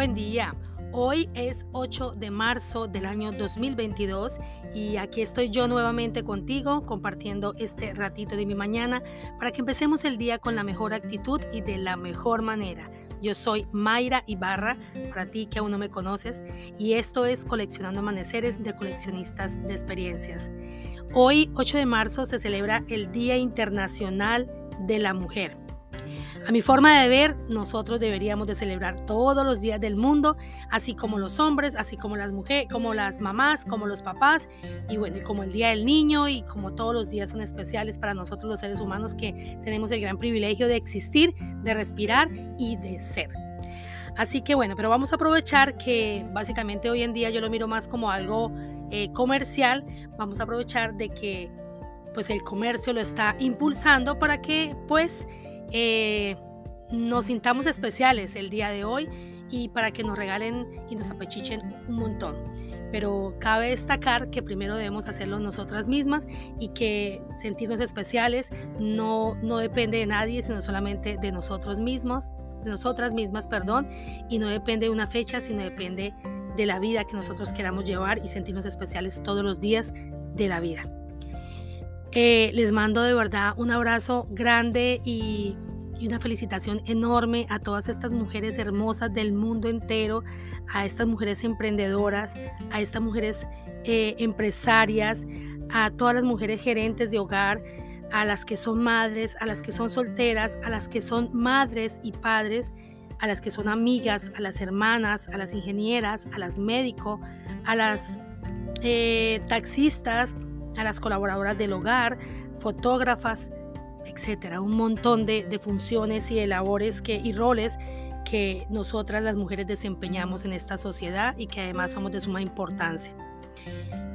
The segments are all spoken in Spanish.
buen día. Hoy es 8 de marzo del año 2022 y aquí estoy yo nuevamente contigo compartiendo este ratito de mi mañana para que empecemos el día con la mejor actitud y de la mejor manera. Yo soy Mayra Ibarra, para ti que aún no me conoces, y esto es Coleccionando Amaneceres de Coleccionistas de Experiencias. Hoy, 8 de marzo, se celebra el Día Internacional de la Mujer. A mi forma de ver, nosotros deberíamos de celebrar todos los días del mundo, así como los hombres, así como las mujeres, como las mamás, como los papás, y bueno, como el Día del Niño y como todos los días son especiales para nosotros los seres humanos que tenemos el gran privilegio de existir, de respirar y de ser. Así que bueno, pero vamos a aprovechar que básicamente hoy en día yo lo miro más como algo eh, comercial, vamos a aprovechar de que pues el comercio lo está impulsando para que pues eh, nos sintamos especiales el día de hoy y para que nos regalen y nos apechichen un montón. Pero cabe destacar que primero debemos hacerlo nosotras mismas y que sentirnos especiales no, no depende de nadie, sino solamente de nosotros mismos, de nosotras mismas, perdón, y no depende de una fecha, sino depende de la vida que nosotros queramos llevar y sentirnos especiales todos los días de la vida. Eh, les mando de verdad un abrazo grande y, una felicitación enorme a todas estas mujeres hermosas del mundo entero, a estas mujeres emprendedoras, a estas mujeres eh, empresarias, a todas las mujeres gerentes de hogar, a las que son madres, a las que son solteras, a las que son madres y padres, a las que son amigas, a las hermanas, a las ingenieras, a las médicos, a las eh, taxistas, a las colaboradoras del hogar, fotógrafas, etcétera, un montón de, funciones y de labores que, y roles que nosotras las mujeres desempeñamos en esta sociedad y que además somos de suma importancia.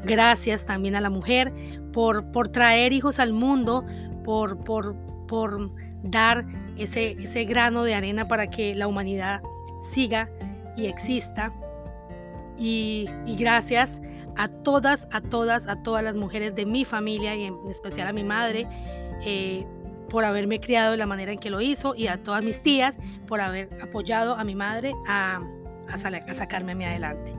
Gracias también a la mujer por, por traer hijos al mundo, por, por, por dar ese, ese grano de arena para que la humanidad siga y exista. Y, y gracias a todas, a todas, a todas las mujeres de mi familia y en especial a mi madre eh, por haberme criado de la manera en que lo hizo y a todas mis tías por haber apoyado a mi madre a, a, sacarme a mí adelante.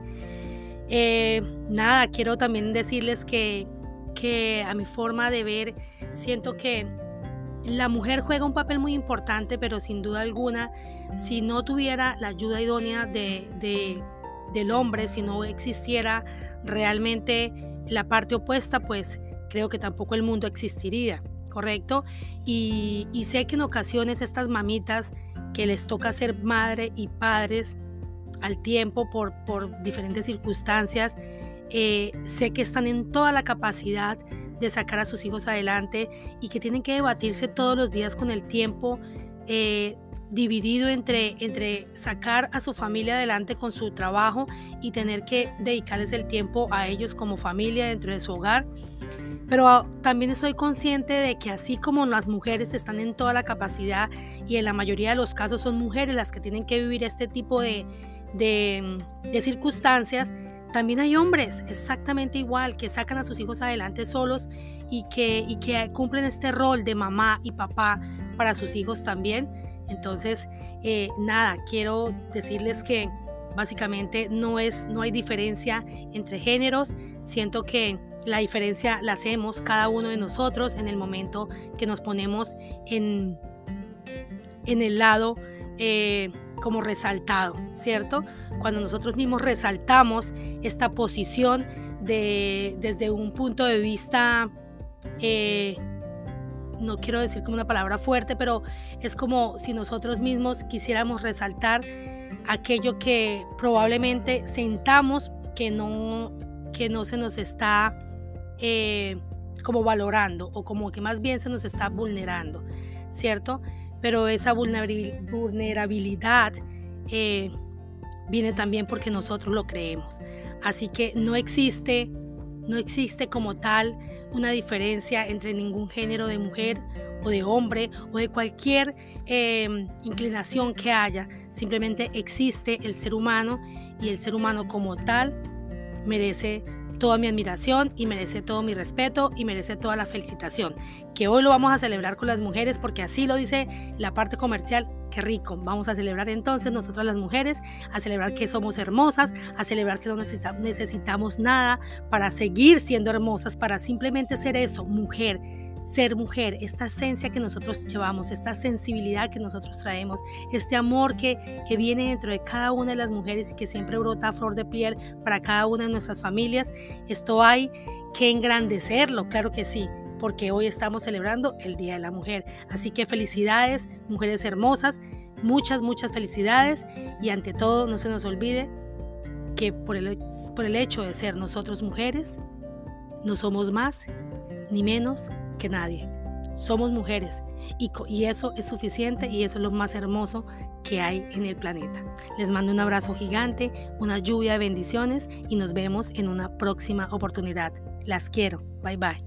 Eh, nada, quiero también decirles que, que a mi forma de ver siento que la mujer juega un papel muy importante, pero sin duda alguna, si no tuviera la ayuda idónea de, de, del hombre, si no existiera realmente la parte opuesta, pues creo que tampoco el mundo existiría, ¿correcto? Y, sé que en ocasiones estas mamitas que les toca ser madre y padres al tiempo por, por diferentes circunstancias, eh, sé que están en toda la capacidad de sacar a sus hijos adelante y que tienen que debatirse todos los días con el tiempo eh, dividido entre, entre sacar a su familia adelante con su trabajo y tener que dedicarles el tiempo a ellos como familia dentro de su hogar. Pero también soy consciente de que así como las mujeres están en toda la capacidad y en la mayoría de los casos son mujeres las que tienen que vivir este tipo de, de, de circunstancias, también hay hombres exactamente igual que sacan a sus hijos adelante solos y que, y que cumplen este rol de mamá y papá para sus hijos también. Entonces, eh, nada, quiero decirles que básicamente no, es, no hay diferencia entre géneros. Siento que la diferencia la hacemos cada uno de nosotros en el momento que nos ponemos en, en el lado eh, como resaltado, ¿cierto? Cuando nosotros mismos resaltamos esta posición de, desde un punto de vista eh, no quiero decir como una palabra fuerte, pero es como si nosotros mismos quisiéramos resaltar aquello que probablemente sentamos que no, que no se nos está eh, como valorando o como que más bien se nos está vulnerando, ¿cierto? Pero esa vulnerabilidad eh, viene también porque nosotros lo creemos. Así que no existe, no existe como tal una diferencia entre ningún género de mujer o de hombre o de cualquier em, inclinación que haya. Simplemente existe el ser humano y el ser humano como tal merece toda mi admiración y merece todo mi respeto y merece toda la felicitación. Que hoy lo vamos a celebrar con las mujeres porque así lo dice la parte comercial. Qué rico. Vamos a celebrar entonces nosotras las mujeres, a celebrar que somos hermosas, a celebrar que no necesitamos nada para seguir siendo hermosas, para simplemente ser eso, mujer ser mujer, esta esencia que nosotros llevamos, esta sensibilidad que nosotros traemos, este amor que, que viene dentro de cada una de las mujeres y que siempre brota a flor de piel para cada una de nuestras familias, esto hay que engrandecerlo, claro que sí, porque hoy estamos celebrando el Día de la Mujer. Así que felicidades, mujeres hermosas, muchas, muchas felicidades y ante todo no se nos olvide que por el, por el hecho de ser nosotros mujeres, no somos más ni menos que nadie. Somos mujeres y, y, eso es suficiente y eso es lo más hermoso que hay en el planeta. Les mando un abrazo gigante, una lluvia de bendiciones y nos vemos en una próxima oportunidad. Las quiero. Bye bye.